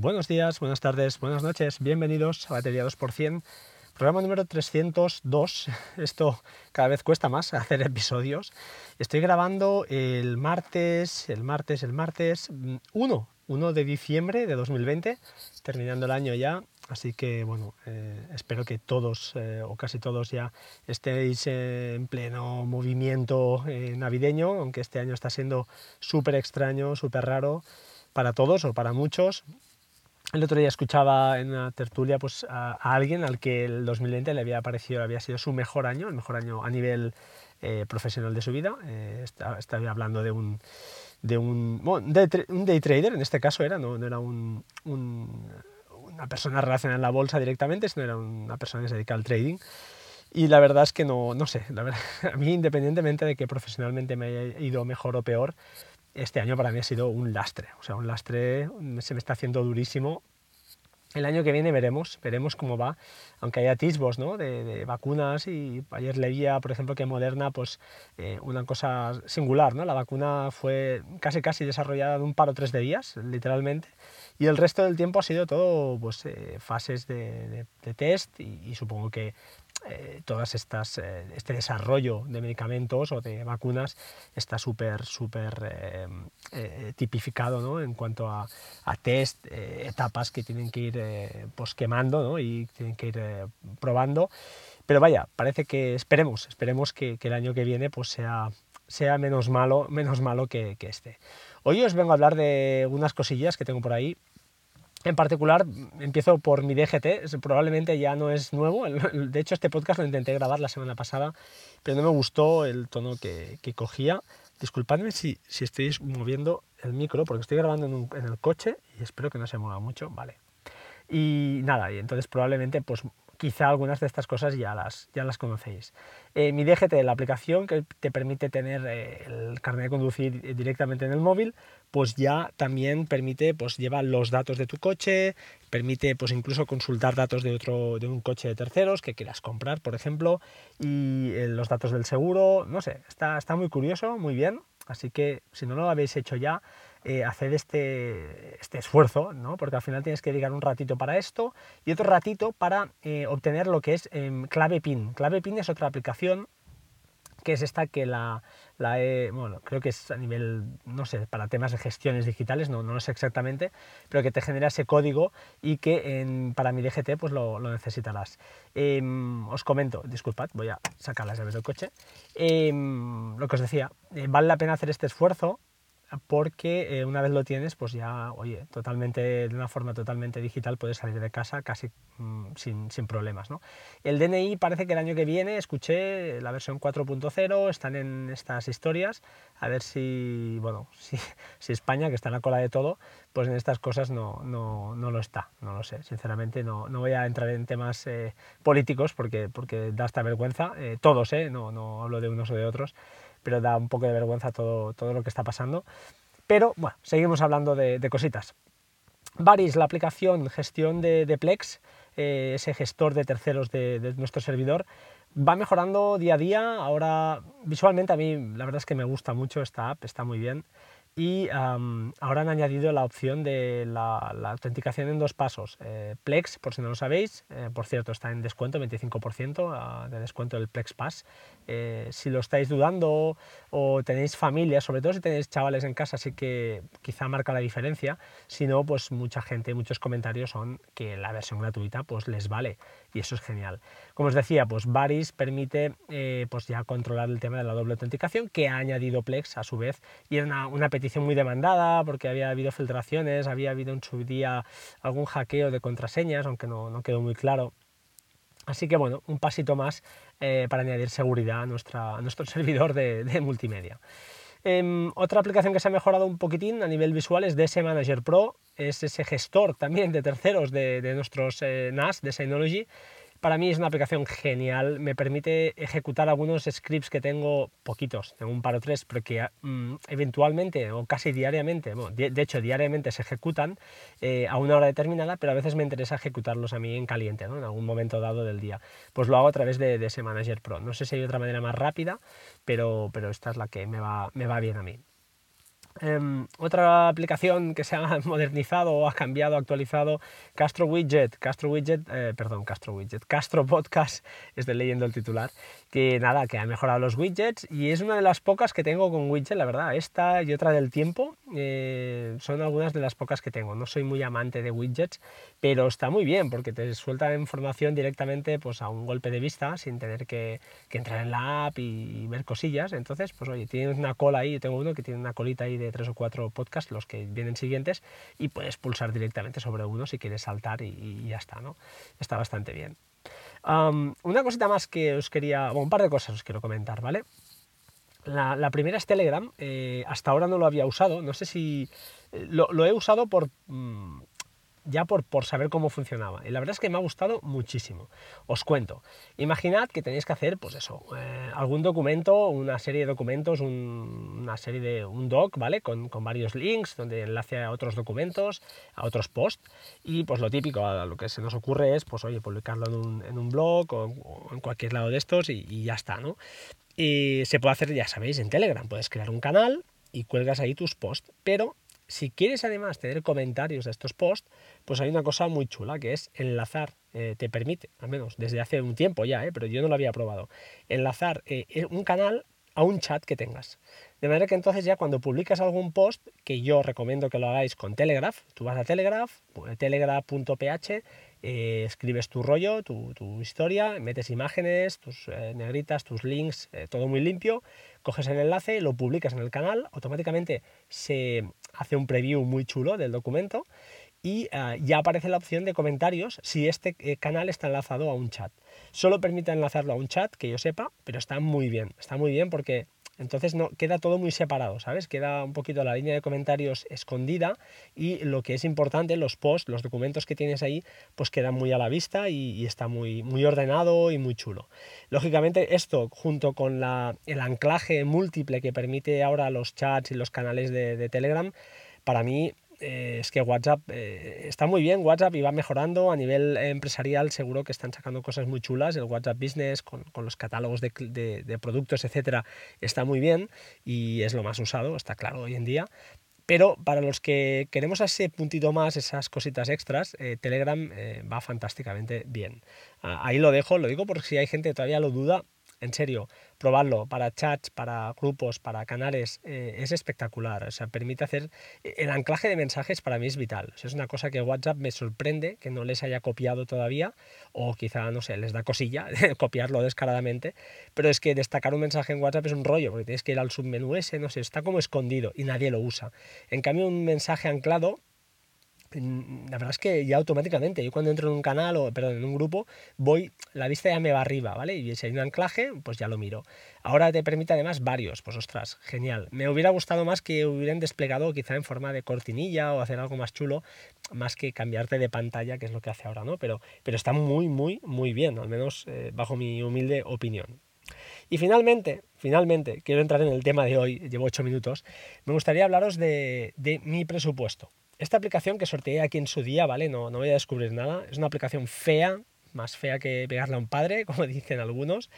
Buenos días, buenas tardes, buenas noches, bienvenidos a Batería 2%, programa número 302. Esto cada vez cuesta más hacer episodios. Estoy grabando el martes, el martes, el martes 1, 1 de diciembre de 2020, terminando el año ya. Así que bueno, eh, espero que todos eh, o casi todos ya estéis en pleno movimiento eh, navideño, aunque este año está siendo súper extraño, súper raro para todos o para muchos. El otro día escuchaba en una tertulia pues, a, alguien al que el 2020 le había parecido, había sido su mejor año, el mejor año a nivel eh, profesional de su vida. Eh, estaba, hablando de un, de un, un day trader, en este caso era, no, no era un, una persona relacionada en la bolsa directamente, sino era una persona que se dedica al trading. Y la verdad es que no, no sé, la verdad, a mí independientemente de que profesionalmente me haya ido mejor o peor, este año para mí ha sido un lastre, o sea, un lastre, se me está haciendo durísimo. El año que viene veremos, veremos cómo va, aunque hay atisbos ¿no? de, vacunas y ayer leía, por ejemplo, que Moderna, pues eh, una cosa singular, ¿no? la vacuna fue casi casi desarrollada en un par o tres de días, literalmente, y el resto del tiempo ha sido todo pues, eh, fases de, test y, supongo que eh, todas estas eh, este desarrollo de medicamentos o de vacunas está súper súper tipificado ¿no? en cuanto a, test etapas que tienen que ir pues quemando ¿no? y tienen que ir probando pero vaya parece que esperemos esperemos que, que, el año que viene pues sea sea menos malo menos malo que, que este hoy os vengo a hablar de unas cosillas que tengo por ahí en particular, empiezo por mi DGT, probablemente ya no es nuevo, de hecho este podcast lo intenté grabar la semana pasada, pero no me gustó el tono que, cogía. Disculpadme si, si estoy moviendo el micro, porque estoy grabando en, en, el coche y espero que no se mueva mucho, vale. Y nada, y entonces probablemente pues quizá algunas de estas cosas ya las, ya las conocéis. Eh, mi DGT, la aplicación que te permite tener eh, el carnet de conducir directamente en el móvil, pues ya también permite, pues lleva los datos de tu coche, permite pues incluso consultar datos de otro, de un coche de terceros que quieras comprar, por ejemplo, y eh, los datos del seguro, no sé, está, está muy curioso, muy bien, así que si no lo habéis hecho ya, eh, hacer este, este esfuerzo, ¿no? porque al final tienes que dedicar un ratito para esto y otro ratito para eh, obtener lo que es em, clave PIN. Clave PIN es otra aplicación que es esta que la, la he, bueno, creo que es a nivel, no sé, para temas de gestiones digitales, no, no lo sé exactamente, pero que te genera ese código y que en, para mi DGT pues lo, lo necesitarás. Em, os comento, disculpad, voy a sacar las llaves del coche. Em, lo que os decía, eh, vale la pena hacer este esfuerzo porque eh, una vez lo tienes, pues ya, oye, totalmente, de una forma totalmente digital puedes salir de casa casi mm, sin, sin, problemas. ¿no? El DNI parece que el año que viene, escuché la versión 4.0, están en estas historias, a ver si, bueno, si, si, España, que está en la cola de todo, pues en estas cosas no, no, no lo está, no lo sé, sinceramente no, no voy a entrar en temas eh, políticos porque, porque da esta vergüenza, eh, todos, eh, no, no hablo de unos o de otros, pero da un poco de vergüenza todo, todo lo que está pasando. Pero bueno, seguimos hablando de, cositas. Varis, la aplicación gestión de, Plex, eh, ese gestor de terceros de, de, nuestro servidor, va mejorando día a día. Ahora, visualmente, a mí la verdad es que me gusta mucho esta app, está muy bien y ahora han añadido la opción de la, autenticación en dos pasos. Eh, Plex, por si no lo sabéis, eh, por cierto, está en descuento, 25% ah, de descuento del Plex Pass. Eh, si lo estáis dudando o tenéis familia, sobre todo si tenéis chavales en casa, sí que quizá marca la diferencia. Si no, pues mucha gente, muchos comentarios son que la versión gratuita pues les vale y eso es genial. Como os decía, pues Varis permite pues ya controlar el tema de la doble autenticación que ha añadido Plex a su vez y era una, petición muy demandada porque había habido filtraciones, había habido en su día algún hackeo de contraseñas, aunque no, no quedó muy claro. Así que bueno, un pasito más eh, para añadir seguridad a, nuestra, nuestro servidor de, multimedia. Em, otra aplicación que se ha mejorado un poquitín a nivel visual es DS Manager Pro, es ese gestor también de terceros de, de nuestros eh, NAS de Synology para mí es una aplicación genial, me permite ejecutar algunos scripts que tengo, poquitos, tengo un par o tres, pero que mm, eventualmente o casi diariamente, de, hecho diariamente se ejecutan eh, a una hora determinada, pero a veces me interesa ejecutarlos a mí en caliente, ¿no? en algún momento dado del día. Pues lo hago a través de, ese Manager Pro. No sé si hay otra manera más rápida, pero, pero esta es la que me va, me va bien a mí. Em, otra aplicación que se ha modernizado, ha cambiado, actualizado, Castro Widget, Castro Widget, eh, perdón, Castro Widget, Castro Podcast, estoy leyendo el titular, que nada, que ha mejorado los widgets y es una de las pocas que tengo con widget, la verdad, esta y otra del tiempo eh, son algunas de las pocas que tengo, no soy muy amante de widgets, pero está muy bien porque te suelta información directamente pues, a un golpe de vista sin tener que, entrar en la app y, ver cosillas, entonces pues oye, tienes una cola ahí, yo tengo uno que tiene una colita ahí de tres o cuatro podcasts, los que vienen siguientes, y puedes pulsar directamente sobre uno si quieres saltar y, ya está, ¿no? Está bastante bien. Una cosita más que os quería, un par de cosas os quiero comentar, ¿vale? La, primera es Telegram, eh, hasta ahora no lo había usado, no sé si eh, lo, he usado por, mm, ya por, por, saber cómo funcionaba. Y la verdad es que me ha gustado muchísimo. Os cuento. Imaginad que tenéis que hacer, pues eso, eh, algún documento, una serie de documentos, una serie de un doc, ¿vale? Con, con, varios links, donde enlace a otros documentos, a otros posts. Y pues lo típico, a lo que se nos ocurre es, pues oye, publicarlo en un, en un blog o, en cualquier lado de estos y, y ya está, ¿no? Y se puede hacer, ya sabéis, en Telegram. Puedes crear un canal y cuelgas ahí tus posts, pero si quieres además tener comentarios de estos posts, pues hay una cosa muy chula que es enlazar, eh, te permite, al menos desde hace un tiempo ya, eh, pero yo no lo había probado, enlazar eh, un canal a un chat que tengas. De manera que entonces ya cuando publicas algún post, que yo recomiendo que lo hagáis con Telegraph, tú vas a Telegraph, telegraph.ph, escribes tu rollo, tu, historia, metes imágenes, tus negritas, tus links, todo muy limpio, coges el enlace, lo publicas en el canal, automáticamente se hace un preview muy chulo del documento y ah, ya aparece la opción de comentarios si este eh, canal está enlazado a un chat. Solo permite enlazarlo a un chat, que yo sepa, pero está muy bien. Está muy bien porque entonces no, queda todo muy separado, ¿sabes? Queda un poquito la línea de comentarios escondida y lo que es importante, los posts, los documentos que tienes ahí, pues quedan muy a la vista y, está muy, muy ordenado y muy chulo. Lógicamente esto, junto con el anclaje múltiple que permite ahora los chats y los canales de Telegram, para mí eh, es que WhatsApp eh, está muy bien, WhatsApp y va mejorando a nivel empresarial, seguro que están sacando cosas muy chulas, el WhatsApp Business con, los catálogos de, productos, etcétera, está muy bien y es lo más usado, está claro hoy en día. Pero para los que queremos ese puntito más, esas cositas extras, eh, Telegram va fantásticamente bien. Ah, ahí lo dejo, lo digo porque si hay gente que todavía lo duda, en serio, probarlo para chats, para grupos, para canales, eh, es espectacular. O sea, permite hacer. El anclaje de mensajes para mí es vital. es una cosa que WhatsApp me sorprende que no les haya copiado todavía, o quizá, no sé, les da cosilla copiarlo descaradamente. Pero es que destacar un mensaje en WhatsApp es un rollo, porque tienes que ir al submenú ese, no sé, está como escondido y nadie lo usa. En cambio, un mensaje anclado la verdad es que ya automáticamente, yo cuando entro en un canal o, perdón, en un grupo, voy, la vista ya me va arriba, ¿vale? Y si hay un anclaje, pues ya lo miro. Ahora te permite además varios, pues ostras, genial. Me hubiera gustado más que hubieran desplegado quizá en forma de cortinilla o hacer algo más chulo, más que cambiarte de pantalla, que es lo que hace ahora, ¿no? Pero, pero está muy, muy, muy bien, al menos eh, bajo mi humilde opinión. Y finalmente, finalmente, quiero entrar en el tema de hoy, llevo ocho minutos, me gustaría hablaros de, de mi presupuesto. Esta aplicación que sorteé aquí en su día, ¿vale? No, no voy a descubrir nada. Es una aplicación fea, más fea que pegarle a un padre, como dicen algunos.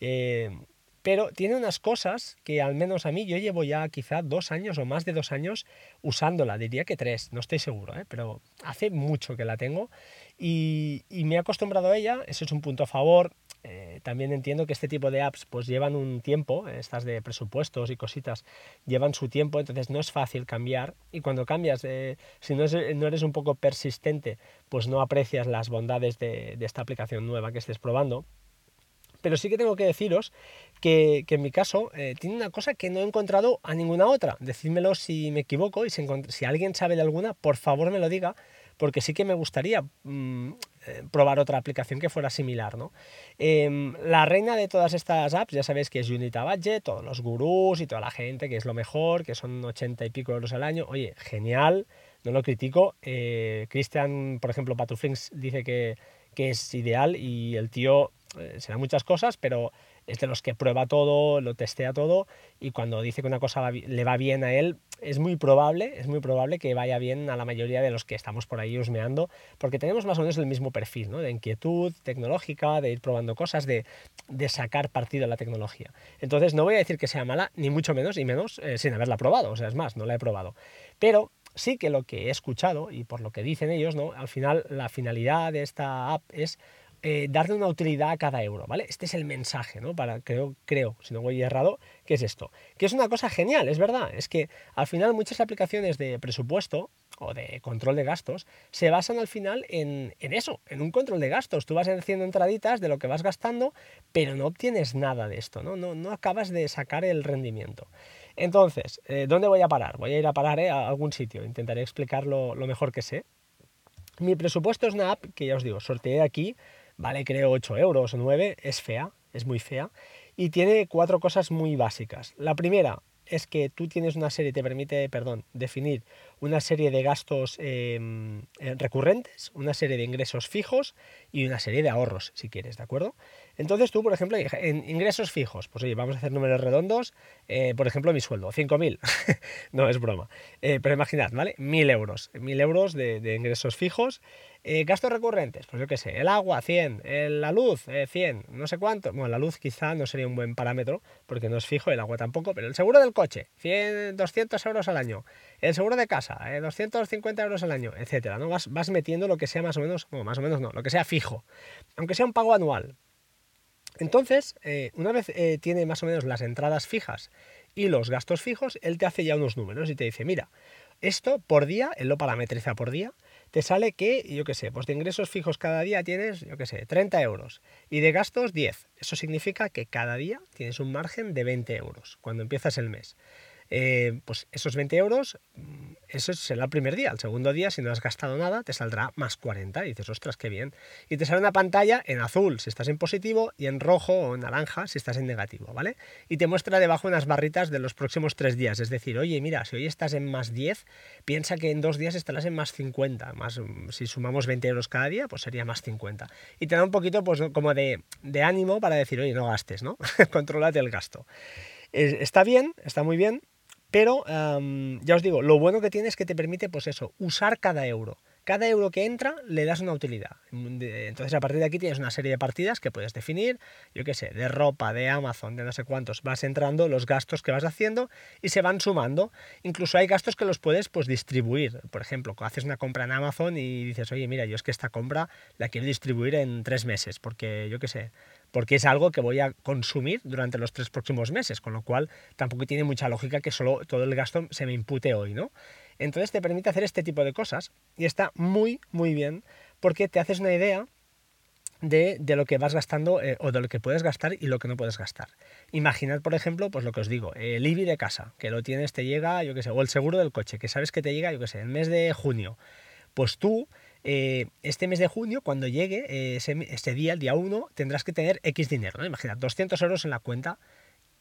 Eh, pero tiene unas cosas que al menos a mí yo llevo ya quizá dos años o más de dos años usándola, diría que tres, no estoy seguro, ¿eh? pero hace mucho que la tengo y, y, me he acostumbrado a ella, eso es un punto a favor. Eh, también entiendo que este tipo de apps pues llevan un tiempo, estas de presupuestos y cositas llevan su tiempo, entonces no es fácil cambiar y cuando cambias, eh, si no, no, eres un poco persistente, pues no aprecias las bondades de, esta aplicación nueva que estés probando. Pero sí que tengo que deciros que, en mi caso eh, tiene una cosa que no he encontrado a ninguna otra. Decídmelo si me equivoco y si alguien sabe de alguna, por favor me lo diga, porque sí que me gustaría mm, eh, probar otra aplicación que fuera similar. ¿no? Em, la reina de todas estas apps, ya sabéis que es Unita Budget, todos los gurús y toda la gente que es lo mejor, que son 80 y pico euros al año. Oye, genial, no lo critico. Eh, Christian, por ejemplo, Patuflinks dice que, que es ideal y el tío será muchas cosas, pero es de los que prueba todo, lo testea todo y cuando dice que una cosa le va bien a él, es muy probable, es muy probable que vaya bien a la mayoría de los que estamos por ahí husmeando, porque tenemos más o menos el mismo perfil, ¿no? De inquietud tecnológica, de ir probando cosas, de, de sacar partido de la tecnología. Entonces no voy a decir que sea mala, ni mucho menos, y menos eh, sin haberla probado, o sea, es más, no la he probado. Pero sí que lo que he escuchado, y por lo que dicen ellos, ¿no? Al final la finalidad de esta app es eh, darle una utilidad a cada euro, ¿vale? Este es el mensaje, ¿no? Para, creo, creo, si no voy errado, que es esto. Que es una cosa genial, es verdad. Es que al final muchas aplicaciones de presupuesto o de control de gastos se basan al final en, eso, en un control de gastos. Tú vas haciendo entraditas de lo que vas gastando, pero no obtienes nada de esto, ¿no? No, no acabas de sacar el rendimiento. Entonces, eh, ¿dónde voy a parar? Voy a ir a parar eh, a algún sitio. Intentaré explicarlo lo mejor que sé. Mi presupuesto es una app que ya os digo, sorteé aquí vale creo 8 euros o 9, es fea, es muy fea, y tiene cuatro cosas muy básicas. La primera es que tú tienes una serie, te permite, perdón, definir una serie de gastos em, eh, recurrentes, una serie de ingresos fijos y una serie de ahorros, si quieres, ¿de acuerdo? Entonces tú, por ejemplo, en ingresos fijos, pues oye, vamos a hacer números redondos, eh, por ejemplo, mi sueldo, 5.000, no es broma, eh, pero imaginad, ¿vale? 1.000 euros, 1.000 euros de, ingresos fijos, gastos recurrentes, pues yo qué sé, el agua, 100, la luz, 100, no sé cuánto, bueno, la luz quizá no sería un buen parámetro, porque no es fijo, el agua tampoco, pero el seguro del coche, 100, 200 euros al año, el seguro de casa, 250 eh, euros al año, etcétera, ¿no? Vas, vas metiendo lo que sea más o menos, bueno, más o menos no, lo que sea fijo, aunque sea un pago anual. Entonces, eh, una vez eh, tiene más o menos las entradas fijas y los gastos fijos, él te hace ya unos números y te dice, mira, esto por día, él lo parametriza por día, te sale que, yo qué sé, pues de ingresos fijos cada día tienes, yo qué sé, 30 euros y de gastos 10. Eso significa que cada día tienes un margen de 20 euros cuando empiezas el mes. Eh, pues esos 20 euros, mm, eso será el primer día. El segundo día, si no has gastado nada, te saldrá más 40. Y dices, ostras, qué bien. Y te sale una pantalla en azul si estás en positivo y en rojo o en naranja si estás en negativo, ¿vale? Y te muestra debajo unas barritas de los próximos tres días. Es decir, oye, mira, si hoy estás en más 10, piensa que en dos días estarás en más 50. Más, mm, si sumamos 20 euros cada día, pues sería más 50. Y te da un poquito pues, como de, de ánimo para decir, oye, no gastes, ¿no? Controlate el gasto. Está bien, está muy bien, pero ya os digo, lo bueno que tiene es que te permite, pues eso, usar cada euro. Cada euro que entra le das una utilidad. Entonces a partir de aquí tienes una serie de partidas que puedes definir, yo qué sé, de ropa, de Amazon, de no sé cuántos. Vas entrando los gastos que vas haciendo y se van sumando. Incluso hay gastos que los puedes pues distribuir. Por ejemplo, haces una compra en Amazon y dices, oye, mira, yo es que esta compra la quiero distribuir en tres meses porque, yo qué sé, porque es algo que voy a consumir durante los tres próximos meses, con lo cual tampoco tiene mucha lógica que solo todo el gasto se me impute hoy, ¿no? Entonces te permite hacer este tipo de cosas y está muy, muy bien porque te haces una idea de, lo que vas gastando eh, o de lo que puedes gastar y lo que no puedes gastar. Imaginad, por ejemplo, pues lo que os digo, el IBI de casa, que lo tienes, te llega, yo qué sé, o el seguro del coche, que sabes que te llega, yo qué sé, el mes de junio. Pues tú eh, este mes de junio, cuando llegue eh, ese, día, el día 1, tendrás que tener X dinero, ¿no? Imagina, 200 euros en la cuenta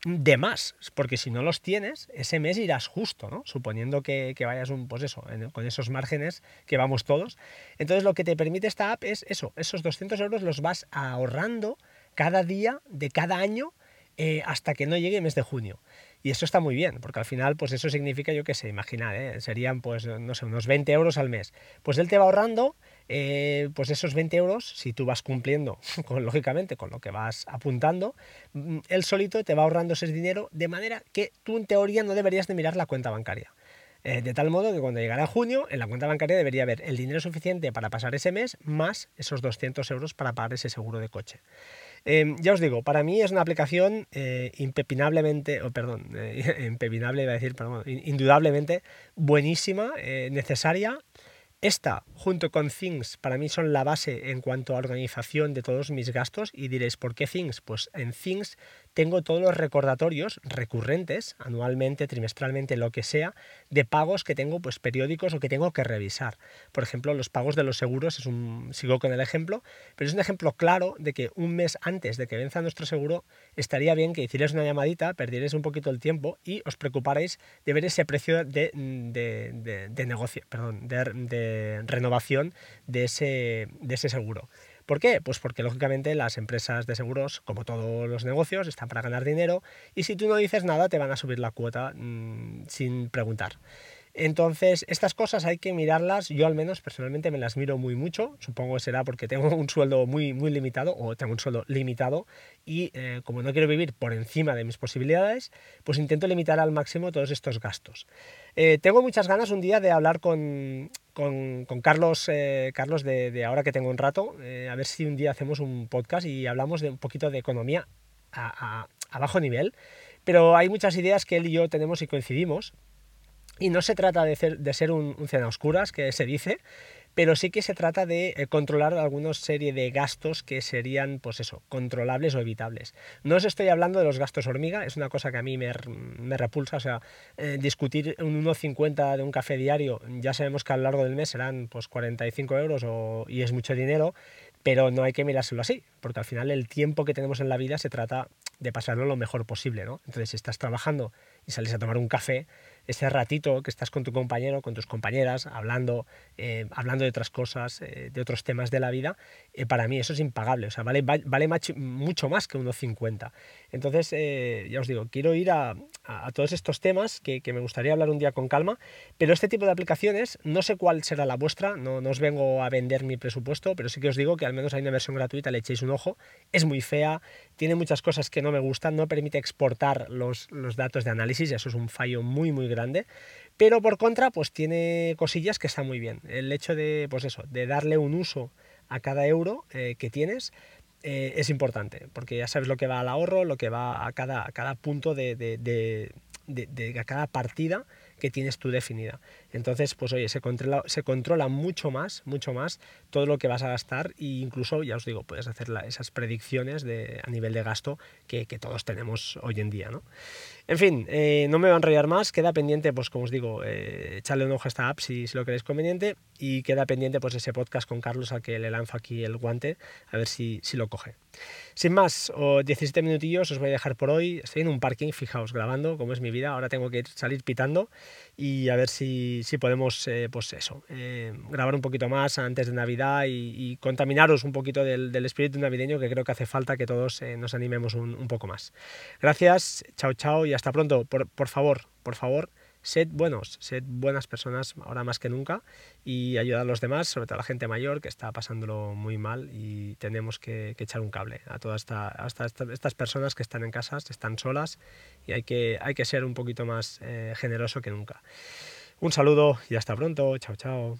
de más, porque si no los tienes, ese mes irás justo, ¿no? Suponiendo que, vayas un, pues eso, con esos márgenes que vamos todos. Entonces lo que te permite esta app es eso, esos 200 euros los vas ahorrando cada día de cada año eh, hasta que no llegue el mes de junio. Y eso está muy bien, porque al final, pues eso significa, yo qué sé, imaginar, ¿eh? serían, pues, no sé, unos 20 euros al mes. Pues él te va ahorrando, eh, pues esos 20 euros, si tú vas cumpliendo, lógicamente, con lo que vas apuntando, mm, él solito te va ahorrando ese dinero, de manera que tú en teoría no deberías de mirar la cuenta bancaria. Eh, de tal modo que cuando llegara junio, en la cuenta bancaria debería haber el dinero suficiente para pasar ese mes, más esos 200 euros para pagar ese seguro de coche. Em, ya os digo, para mí es una aplicación eh, impepinablemente, o perdón, eh, impepinable iba a decir, perdón, indudablemente buenísima, eh, necesaria esta, junto con Things, para mí son la base en cuanto a organización de todos mis gastos. Y diréis, ¿por qué Things? Pues en Things tengo todos los recordatorios recurrentes, anualmente, trimestralmente, lo que sea, de pagos que tengo pues periódicos o que tengo que revisar. Por ejemplo, los pagos de los seguros, es un, sigo con el ejemplo, pero es un ejemplo claro de que un mes antes de que venza nuestro seguro, estaría bien que hicierais una llamadita, perdierais un poquito el tiempo y os preocuparais de ver ese precio de, de, de, negocio, perdón, de renovación de ese, de ese seguro. ¿Por qué? Pues porque lógicamente las empresas de seguros, como todos los negocios, están para ganar dinero y si tú no dices nada te van a subir la cuota mmm, sin preguntar. Entonces, estas cosas hay que mirarlas, yo al menos personalmente me las miro muy mucho, supongo que será porque tengo un sueldo muy, muy limitado o tengo un sueldo limitado y eh, como no quiero vivir por encima de mis posibilidades, pues intento limitar al máximo todos estos gastos. Eh, tengo muchas ganas un día de hablar con, con, Carlos, eh, Carlos de, ahora que tengo un rato, a ver si un día hacemos un podcast y hablamos de un poquito de economía a, a bajo nivel, pero hay muchas ideas que él y yo tenemos y coincidimos y no se trata de ser, de ser un, un cena oscuras, que se dice, pero sí que se trata de eh, controlar alguna serie de gastos que serían, pues eso, controlables o evitables. No os estoy hablando de los gastos hormiga, es una cosa que a mí me, me repulsa, o sea, eh, discutir un 1,50 de un café diario, ya sabemos que a lo largo del mes serán pues 45 euros o, y es mucho dinero, pero no hay que mirárselo así, porque al final el tiempo que tenemos en la vida se trata de pasarlo lo mejor posible, ¿no? Entonces, si estás trabajando y sales a tomar un café, ese ratito que estás con tu compañero, con tus compañeras, hablando, eh, hablando de otras cosas, eh, de otros temas de la vida, eh, para mí eso es impagable, o sea, vale, vale mucho más que unos 50. Entonces, ya os digo, quiero ir a, a todos estos temas que, que, me gustaría hablar un día con calma, pero este tipo de aplicaciones, no sé cuál será la vuestra, no, no os vengo a vender mi presupuesto, pero sí que os digo que al menos hay una versión gratuita, le echéis un ojo, es muy fea, tiene muchas cosas que no me gustan, no permite exportar los, los datos de análisis, y eso es un fallo muy, muy grande, pero por contra, pues tiene cosillas que están muy bien. El hecho de, pues eso, de darle un uso a cada euro eh, que tienes, eh, es importante, porque ya sabes lo que va al ahorro, lo que va a cada, cada punto de, de, de, de, a cada partida que tienes tú definida. Entonces, pues oye, se controla, se controla mucho más, mucho más todo lo que vas a gastar e incluso, ya os digo, puedes hacer esas predicciones de, a nivel de gasto que, todos tenemos hoy en día, ¿no? En fin, eh, no me va a enrollar más, queda pendiente, pues como os digo, eh, echarle un ojo a esta app si, si, lo queréis conveniente y queda pendiente pues ese podcast con Carlos al que le lanzo aquí el guante, a ver si, si lo coge. Sin más, o 17 minutillos os voy a dejar por hoy, estoy en un parking, fijaos, grabando, como es mi vida, ahora tengo que salir pitando y a ver si, si podemos, eh, pues eso, eh, grabar un poquito más antes de Navidad y, y contaminaros un poquito del, del, espíritu navideño que creo que hace falta que todos eh, nos animemos un, un, poco más. Gracias, chao chao y hasta pronto. Por, por favor, por favor, sed buenos, sed buenas personas ahora más que nunca y ayudar a los demás, sobre todo a la gente mayor que está pasándolo muy mal y tenemos que, que echar un cable a todas esta, hasta estas personas que están en casa, están solas y hay que, hay que ser un poquito más eh, generoso que nunca. Un saludo y hasta pronto, chao chao.